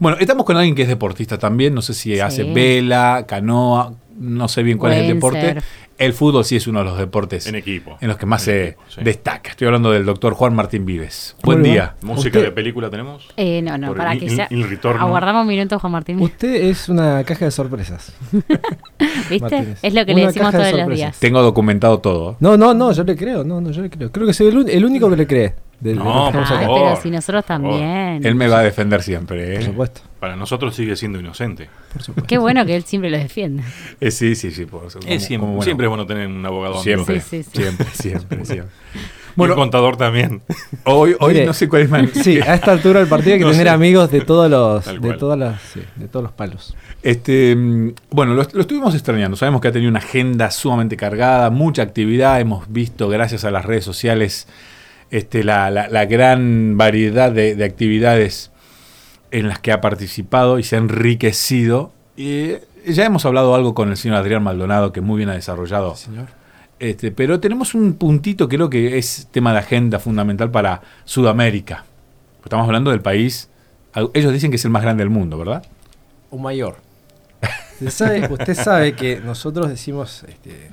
Bueno, estamos con alguien que es deportista también, no sé si hace vela, canoa, no sé bien cuál es el deporte. El fútbol sí es uno de los deportes en, equipo, en los que más se destaca. Estoy hablando del doctor Juan Martín Vives. Buen día. ¿Música de película tenemos? Eh, no, no, para que sea. Aguardamos un minuto, Juan Martín. Usted es una caja de sorpresas. ¿Viste? Es lo que le decimos todos los días. Tengo documentado todo. No, no, no, yo le creo. No, no, yo le creo. Creo que soy el único que le cree no, pero si nosotros también. Él me va a defender siempre. ¿eh? Por supuesto. Para nosotros sigue siendo inocente. Qué bueno que él siempre lo defiende. Eh, sí, sí, sí. siempre, es bueno tener un abogado. Siempre, siempre, siempre, siempre. Bueno, un contador también. Hoy, hoy no sé cuál es más. Sí, a esta altura del partido hay que tener amigos de todos los, de todas las, de todos los palos. Este, mm, bueno, lo, lo, estuvimos extrañando. Sabemos que ha tenido una agenda sumamente cargada, mucha actividad. Hemos visto, gracias a las redes sociales, este, la, la, gran variedad de, actividades en las que ha participado y se ha enriquecido. Y ya hemos hablado algo con el señor Adrián Maldonado, que muy bien ha desarrollado. señor. Este, pero tenemos un puntito que creo que es tema de agenda fundamental para Sudamérica. Estamos hablando del país, ellos dicen que es el más grande del mundo, ¿verdad? Un mayor. Usted sabe, usted sabe que nosotros decimos, este,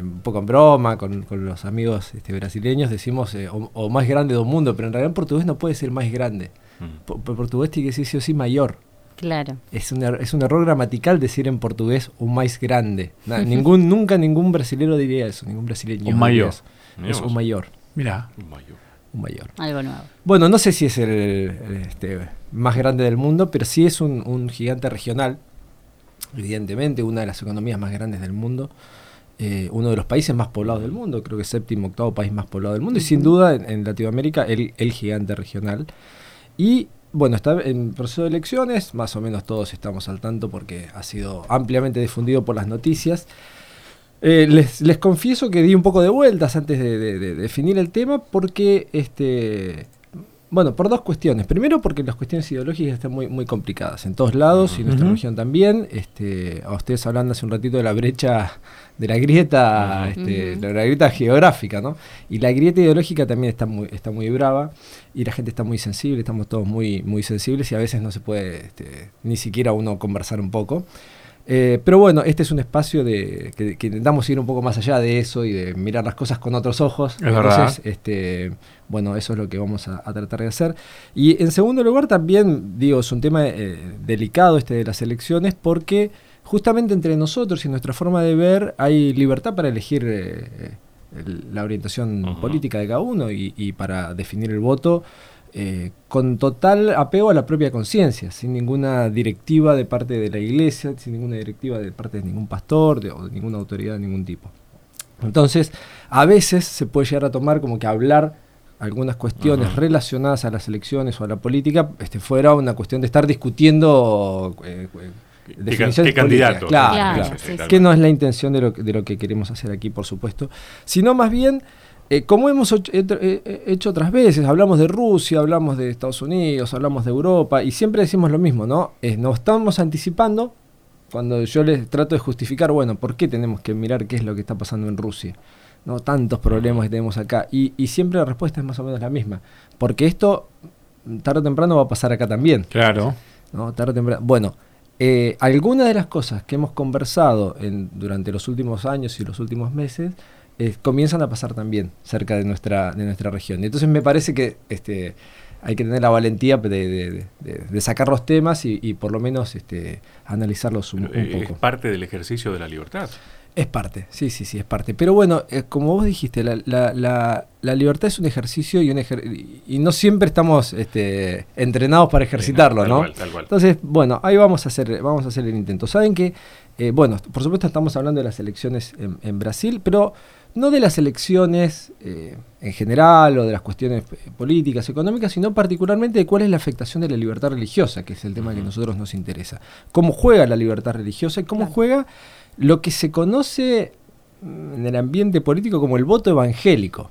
un poco en broma, con, los amigos este, brasileños, decimos eh, o, más grande del mundo, pero en realidad en portugués no puede ser más grande. Mm. Por, portugués tiene que decir sí o sí mayor. Claro. Es un, er, es un error gramatical decir en portugués un más grande. ningún, nunca ningún brasileño diría eso, ningún brasileño. Un mayor. Es un mayor. Mira. Un mayor. Un mayor. Algo nuevo. Bueno, no sé si es el, este, más grande del mundo, pero sí es un, un gigante regional. Evidentemente, una de las economías más grandes del mundo. Eh, uno de los países más poblados del mundo, creo que séptimo, octavo país más poblado del mundo, y sin duda en, Latinoamérica el, gigante regional. Y bueno, está en proceso de elecciones, más o menos todos estamos al tanto porque ha sido ampliamente difundido por las noticias. Eh, les, confieso que di un poco de vueltas antes de, de definir el tema porque este, bueno, por dos cuestiones. Primero, porque las cuestiones ideológicas están muy, muy complicadas en todos lados y en nuestra región también. Este, a ustedes hablando hace un ratito de la brecha, de la grieta, este, la grieta geográfica, ¿no? Y la grieta ideológica también está muy, está muy brava y la gente está muy sensible, estamos todos muy, muy sensibles y a veces no se puede este, ni siquiera uno conversar un poco. Eh, pero bueno, este es un espacio de que, intentamos ir un poco más allá de eso y de mirar las cosas con otros ojos. Entonces, este, bueno, eso es lo que vamos a, tratar de hacer. Y en segundo lugar, también, digo, es un tema eh, delicado este de las elecciones porque justamente entre nosotros y nuestra forma de ver hay libertad para elegir eh, la orientación política de cada uno y para definir el voto eh, con total apego a la propia conciencia, sin ninguna directiva de parte de la iglesia, sin ninguna directiva de parte de ningún pastor o de ninguna autoridad de ningún tipo. Entonces, a veces se puede llegar a tomar como que hablar algunas cuestiones relacionadas a las elecciones o a la política este, fuera una cuestión de estar discutiendo eh, eh definiciones candidato? Claro, que no es la intención de lo, de lo que queremos hacer aquí, por supuesto, sino más bien eh, como hemos hecho otras veces, hablamos de Rusia, hablamos de Estados Unidos, hablamos de Europa y siempre decimos lo mismo, ¿no? nos estamos anticipando cuando yo les trato de justificar, bueno, ¿por qué tenemos que mirar qué es lo que está pasando en Rusia? ¿no? Tantos problemas que tenemos acá. Y, siempre la respuesta es más o menos la misma. Porque esto, tarde o temprano, va a pasar acá también. Claro. ¿no? Tarde o temprano. Bueno, eh, algunas de las cosas que hemos conversado durante los últimos años y los últimos meses eh, comienzan a pasar también cerca de nuestra, de nuestra región. Entonces me parece que este, hay que tener la valentía de, sacar los temas y, por lo menos este, analizarlos un, eh, poco. Es parte del ejercicio de la libertad. Es parte, sí, sí, sí, es parte. Pero bueno, eh, como vos dijiste, la, la, la, libertad es un ejercicio y, un y no siempre estamos este, entrenados para ejercitarlo, ¿no? Entonces, bueno, ahí vamos a hacer, vamos a hacer el intento. Saben que, bueno, por supuesto estamos hablando de las elecciones en Brasil, pero no de las elecciones eh, en general o de las cuestiones eh, políticas, económicas, sino particularmente de cuál es la afectación de la libertad religiosa, que es el tema que a nosotros nos interesa. Cómo juega la libertad religiosa y cómo juega lo que se conoce mm, en el ambiente político como el voto evangélico,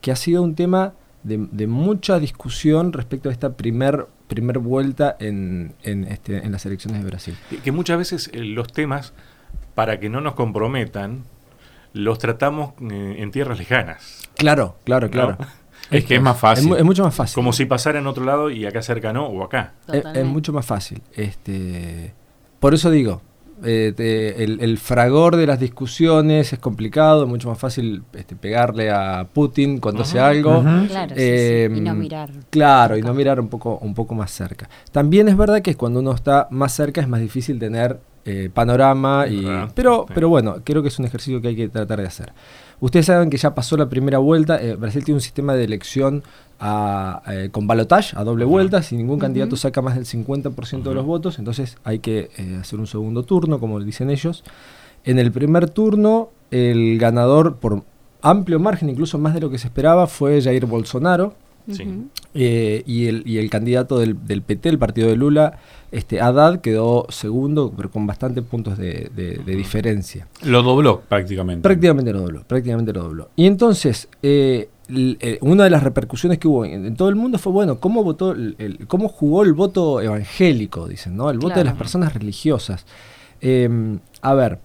que ha sido un tema de, mucha discusión respecto a esta primer, primer vuelta en, este, en las elecciones de Brasil. Que, muchas veces eh, los temas, para que no nos comprometan, los tratamos eh, en tierras lejanas. Claro, claro, claro. Es que es más fácil. Es, mucho más fácil. Como si pasara en otro lado y acá cerca no, o acá. Es, mucho más fácil. Este, por eso digo, eh, el, fragor de las discusiones es complicado, es mucho más fácil este, pegarle a Putin cuando hace algo. Claro, y no em, mirar. Claro, y no mirar un poco, un poco más cerca. También es verdad que cuando uno está más cerca es más difícil tener eh, panorama, y, pero, pero bueno, creo que es un ejercicio que hay que tratar de hacer. Ustedes saben que ya pasó la primera vuelta, eh, Brasil tiene un sistema de elección eh, con balotage, a doble vuelta, si ningún candidato saca más del 50% de los votos, entonces hay que eh, hacer un segundo turno, como dicen ellos. En el primer turno, el ganador, por amplio margen, incluso más de lo que se esperaba, fue Jair Bolsonaro. Eh, y, el, y, el, candidato del, PT, el partido de Lula, este, Haddad, quedó segundo, pero con bastantes puntos de, diferencia. Lo dobló prácticamente. Prácticamente lo dobló, prácticamente lo dobló. Y entonces, eh, eh, una de las repercusiones que hubo en, todo el mundo fue, bueno, cómo votó, el, cómo jugó el voto evangélico, dicen, ¿no? El voto de las personas religiosas. Em, a ver,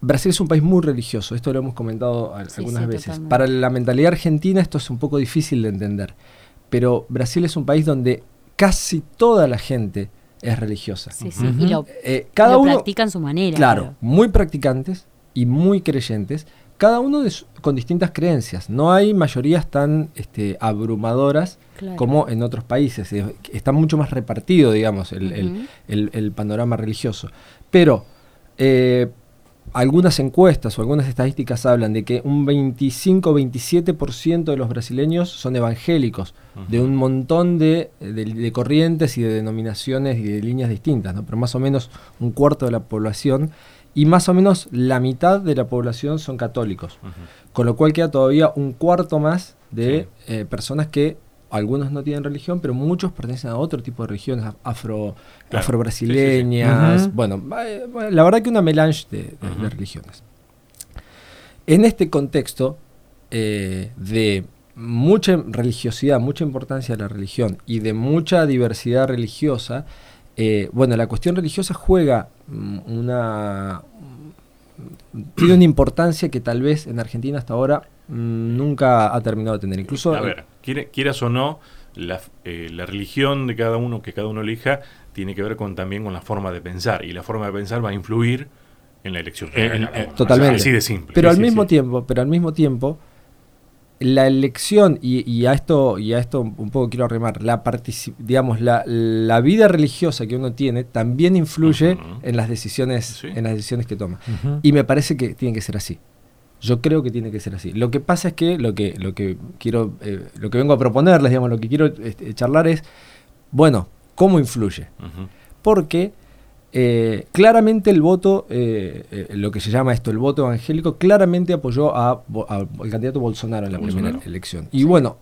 Brasil es un país muy religioso, esto lo hemos comentado algunas veces. Para la mentalidad argentina esto es un poco difícil de entender, pero Brasil es un país donde casi toda la gente es religiosa. Sí, sí. Y lo, eh, cada uno, practican su manera. Claro, muy practicantes y muy creyentes, cada uno con distintas creencias. No hay mayorías tan este, abrumadoras como en otros países. Está mucho más repartido, digamos, el, panorama religioso. Pero eh, algunas encuestas o algunas estadísticas hablan de que un 25-27% de los brasileños son evangélicos, de un montón de, corrientes y de denominaciones y de líneas distintas, ¿no? pero más o menos un cuarto de la población y más o menos la mitad de la población son católicos, con lo cual queda todavía un cuarto más de eh, personas que algunos no tienen religión, pero muchos pertenecen a otro tipo de religiones, afro, afro-brasileñas. bueno, la verdad que una melange de, religiones. En este contexto eh, de mucha religiosidad, mucha importancia de la religión y de mucha diversidad religiosa, eh, bueno, la cuestión religiosa juega mm, una... tiene una importancia que tal vez en Argentina hasta ahora mm, nunca ha terminado de tener. Incluso... A ver, quieras o no, eh, la, religión de cada uno, que cada uno elija, tiene que ver con también con la forma de pensar. Y la forma de pensar va a influir en la elección. Eh, totalmente. así de simple. Pero al mismo tiempo, pero al mismo tiempo, la elección, y, a esto, y a esto un poco quiero remar, la digamos, la, la, vida religiosa que uno tiene también influye en las decisiones, en las decisiones que toma. Y me parece que tiene que ser así. Yo creo que tiene que ser así. Lo que pasa es que lo que, lo que quiero, eh, lo que vengo a proponerles, digamos, lo que quiero este, charlar es, bueno, ¿cómo influye? Porque eh, claramente el voto, eh, lo que se llama esto, el voto evangélico, claramente apoyó al candidato Bolsonaro en la primera elección. Y bueno,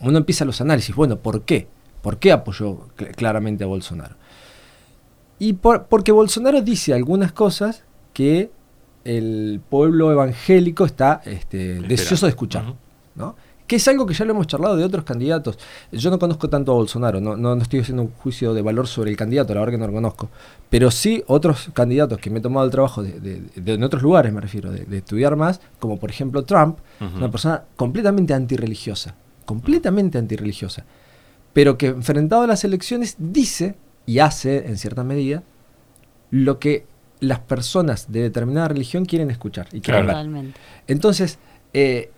uno empieza los análisis, bueno, ¿por qué? ¿Por qué apoyó claramente a Bolsonaro? Y porque Bolsonaro dice algunas cosas que el pueblo evangélico está este, deseoso de escuchar. ¿no? que es algo que ya lo hemos charlado de otros candidatos. Yo no conozco tanto a Bolsonaro, no, no, estoy haciendo un juicio de valor sobre el candidato, la verdad que no lo conozco, pero sí otros candidatos que me he tomado el trabajo de, en otros lugares, me refiero, de, estudiar más, como por ejemplo Trump, una persona completamente antirreligiosa, completamente antirreligiosa, pero que enfrentado a las elecciones dice y hace, en cierta medida, lo que las personas de determinada religión quieren escuchar y quieren Entonces, eh,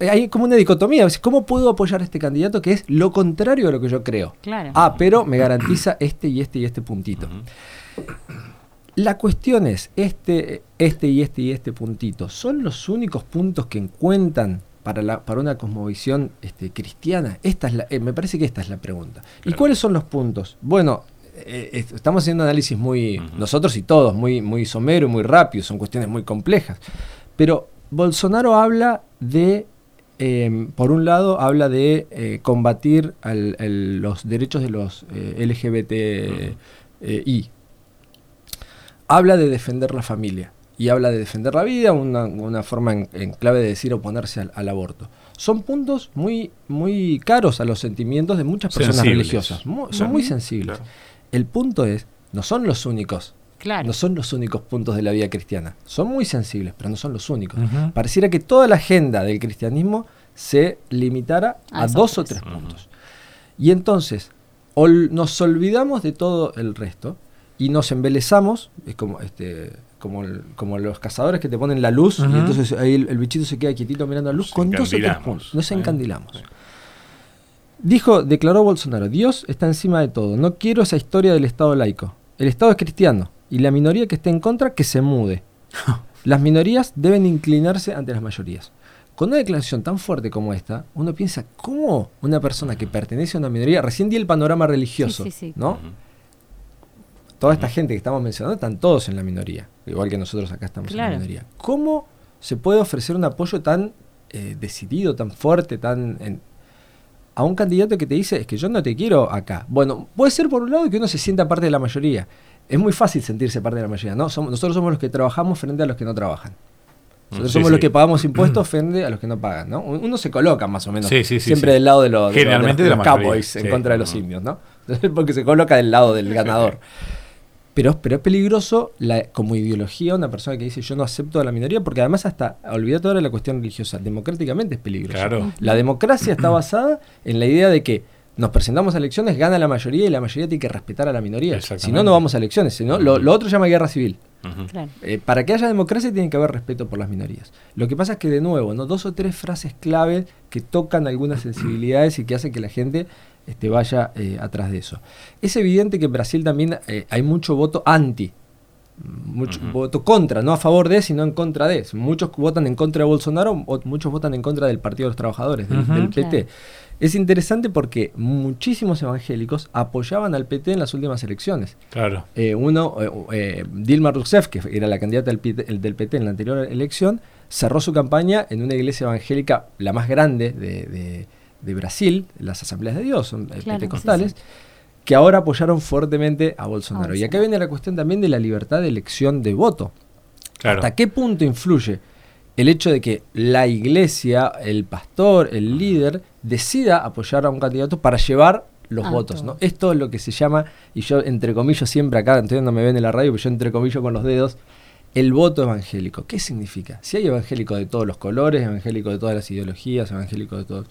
hay como una dicotomía. ¿Cómo puedo apoyar a este candidato que es lo contrario a lo que yo creo? Ah, pero me garantiza este y este y este puntito. La cuestión es, este, este y este y este puntito, ¿son los únicos puntos que encuentran para, la, para una cosmovisión este, cristiana? Esta es la, eh, me parece que esta es la pregunta. ¿Y cuáles son los puntos? Bueno, eh, estamos haciendo análisis muy, nosotros y todos, muy, muy somero, muy rápido, son cuestiones muy complejas. Pero Bolsonaro habla de, em, por un lado, habla de eh, combatir los derechos de los eh, LGBTI. Habla de defender la familia y habla de defender la vida, una, forma en, clave de decir oponerse al, aborto. Son puntos muy, muy caros a los sentimientos de muchas personas religiosas. son muy sensibles. El punto es, no son los únicos no son los únicos puntos de la vida cristiana. Son muy sensibles, pero no son los únicos. Pareciera que toda la agenda del cristianismo se limitara a, dos o tres puntos. Y entonces nos olvidamos de todo el resto y nos embelezamos, es como este como, como los cazadores que te ponen la luz y entonces ahí el, bichito se queda quietito mirando la luz con dos o tres puntos. Nos encandilamos. Dijo, declaró Bolsonaro, Dios está encima de todo. No quiero esa historia del Estado laico. El Estado es cristiano y la minoría que esté en contra que se mude. Las minorías deben inclinarse ante las mayorías. Con una declaración tan fuerte como esta, uno piensa, ¿cómo una persona que pertenece a una minoría, recién di el panorama religioso, ¿no? Toda esta gente que estamos mencionando están todos en la minoría, igual que nosotros acá estamos en la minoría. ¿Cómo se puede ofrecer un apoyo tan eh, decidido, tan fuerte, tan a un candidato que te dice, es que yo no te quiero acá? Bueno, puede ser por un lado que uno se sienta parte de la mayoría. Es muy fácil sentirse parte de la mayoría, ¿no? Somos, nosotros somos los que trabajamos frente a los que no trabajan. Nosotros somos los que pagamos impuestos frente a los que no pagan, ¿no? Uno se coloca más o menos siempre del lado de, los, Generalmente de, los, cowboys en contra de los indios, ¿no? Porque se coloca del lado del ganador. Pero, pero es peligroso la, como ideología una persona que dice yo no acepto a la minoría, porque además hasta, olvídate ahora la cuestión religiosa, democráticamente es peligroso. La democracia está basada en la idea de que nos presentamos a elecciones, gana la mayoría y la mayoría tiene que respetar a la minoría. Si no, no vamos a elecciones. Si no, lo, otro se llama guerra civil. Eh, para que haya democracia tiene que haber respeto por las minorías. Lo que pasa es que, de nuevo, ¿no? dos o tres frases clave que tocan algunas sensibilidades y que hacen que la gente este, vaya eh, atrás de eso. Es evidente que en Brasil también eh, hay mucho voto anti mucho voto contra, no a favor de, sino en contra de. Muchos votan en contra de Bolsonaro, muchos votan en contra del Partido de los Trabajadores, del, PT. Es interesante porque muchísimos evangélicos apoyaban al PT en las últimas elecciones. Claro. Eh, uno, eh, eh, Dilma Rousseff, que era la candidata del PT, en la anterior elección, cerró su campaña en una iglesia evangélica, la más grande de, Brasil, las Asambleas de Dios, son pentecostales que ahora apoyaron fuertemente a Bolsonaro. Y acá viene la cuestión también de la libertad de elección de voto. ¿Hasta qué punto influye el hecho de que la iglesia, el pastor, el líder, decida apoyar a un candidato para llevar los votos, ¿no? Esto es lo que se llama, y yo entre comillas siempre acá, entonces no me ven en la radio, pero yo entre comillas con los dedos, el voto evangélico. ¿Qué significa? Si hay evangélicos de todos los colores, evangélicos de todas las ideologías, evangélicos de todos.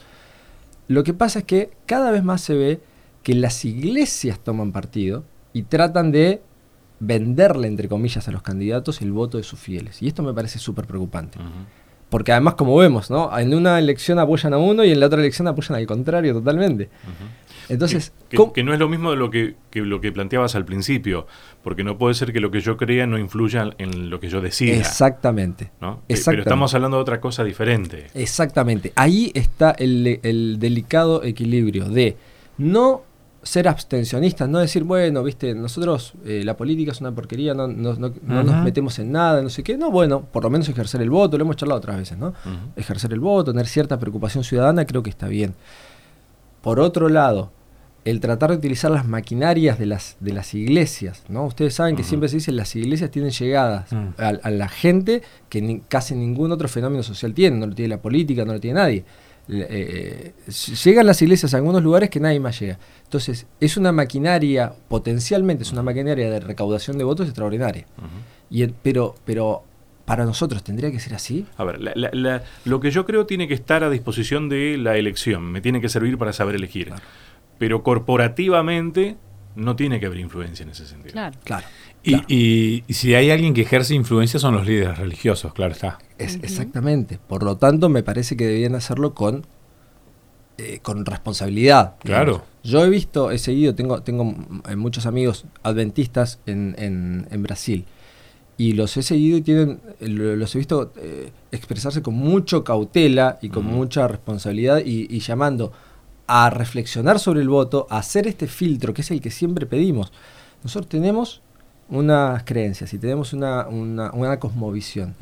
Lo que pasa es que cada vez más se ve que las iglesias toman partido y tratan de venderle, entre comillas, a los candidatos el voto de sus fieles. Y esto me parece súper preocupante. Porque además, como vemos, ¿no? En una elección apoyan a uno y en la otra elección apoyan al contrario totalmente. Entonces, que, no es lo mismo de lo que, lo que planteabas al principio, porque no puede ser que lo que yo crea no influya en lo que yo decida. Exactamente. Pero estamos hablando de otra cosa diferente. Exactamente. Ahí está el, el delicado equilibrio de no ser abstencionistas, no decir, bueno, viste, nosotros eh, la política es una porquería, no, nos metemos en nada, no sé qué. No, bueno, por lo menos ejercer el voto, lo hemos charlado otras veces, ¿no? Ejercer el voto, tener cierta preocupación ciudadana, creo que está bien. Por otro lado, el tratar de utilizar las maquinarias de las, de las iglesias, ¿no? Ustedes saben que siempre se dice las iglesias tienen llegadas mm. a, la gente que casi ningún otro fenómeno social tiene, no lo tiene la política, no lo tiene nadie. Eh, llegan las iglesias a algunos lugares que nadie más llega. Entonces, es una maquinaria, potencialmente es una maquinaria de recaudación de votos extraordinaria. y pero, pero para nosotros tendría que ser así. A ver, lo que yo creo tiene que estar a disposición de la elección, me tiene que servir para saber elegir. Pero corporativamente no tiene que haber influencia en ese sentido. Claro. claro. Y, si hay alguien que ejerce influencia son los líderes religiosos, claro está. Es, Exactamente. Por lo tanto, me parece que debían hacerlo con, eh, con responsabilidad. Claro. Yo he visto, he seguido, tengo, tengo eh, muchos amigos adventistas en, en, Brasil y los he seguido y tienen, los he visto eh, expresarse con mucha cautela y con mucha responsabilidad y, y, llamando a reflexionar sobre el voto, a hacer este filtro que es el que siempre pedimos. Nosotros tenemos unas creencias y tenemos una, una, cosmovisión.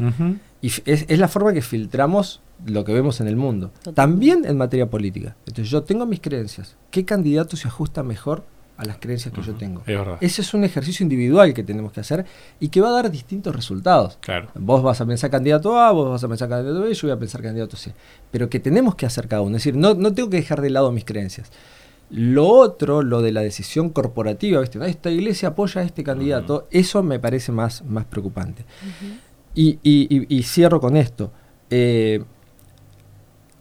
Y es, la forma que filtramos lo que vemos en el mundo. También en materia política. Entonces yo tengo mis creencias. ¿Qué candidato se ajusta mejor a las creencias que yo tengo? Ese es un ejercicio individual que tenemos que hacer y que va a dar distintos resultados. Claro. Vos vas a pensar candidato A, vos vas a pensar candidato B, yo voy a pensar candidato C. Pero que tenemos que hacer cada uno. Es decir, no, no tengo que dejar de lado mis creencias. Lo otro, lo de la decisión corporativa, ¿viste? esta iglesia apoya a este candidato, eso me parece más, más preocupante. y, cierro con esto. Eh,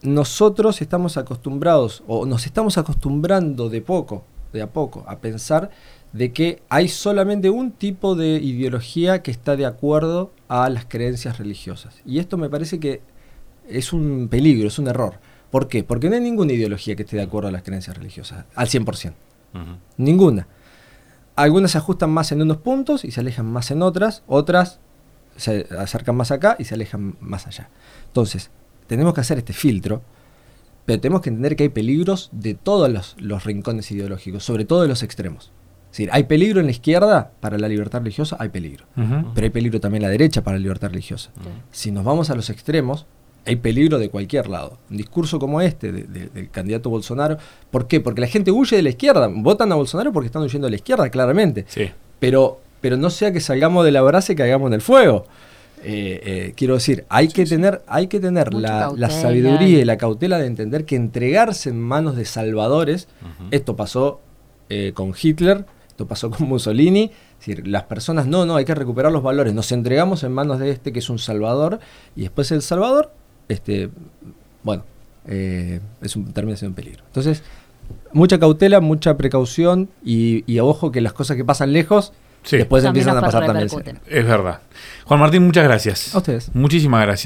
nosotros estamos acostumbrados, o nos estamos acostumbrando de poco, de a poco, a pensar de que hay solamente un tipo de ideología que está de acuerdo a las creencias religiosas. Y esto me parece que es un peligro, es un error. ¿Por qué? Porque no hay ninguna ideología que esté de acuerdo a las creencias religiosas, al 100%. Ninguna. Algunas se ajustan más en unos puntos y se alejan más en otras, otras se acercan más acá y se alejan más allá. Entonces, tenemos que hacer este filtro, pero tenemos que entender que hay peligros de todos los, rincones ideológicos, sobre todo de los extremos. Es decir, hay peligro en la izquierda para la libertad religiosa, hay peligro. Pero hay peligro también en la derecha para la libertad religiosa. Si nos vamos a los extremos, hay peligro de cualquier lado. Un discurso como este del candidato Bolsonaro, ¿por qué? Porque la gente huye de la izquierda. Votan a Bolsonaro porque están huyendo de la izquierda, claramente. Sí. Pero, pero no sea que salgamos de la brasa y caigamos en el fuego. Eh, eh, quiero decir, hay que tener, hay que tener la, sabiduría y la cautela de entender que entregarse en manos de salvadores, esto pasó eh, con Hitler, esto pasó con Mussolini, es decir, las personas, no, no, hay que recuperar los valores, nos entregamos en manos de este que es un salvador, y después el salvador este, bueno, eh, es un, termina siendo un peligro. Entonces, mucha cautela, mucha precaución y, y ojo que las cosas que pasan lejos después empiezan a pasar también. Es verdad. Juan Martín, muchas gracias. A ustedes. Muchísimas gracias.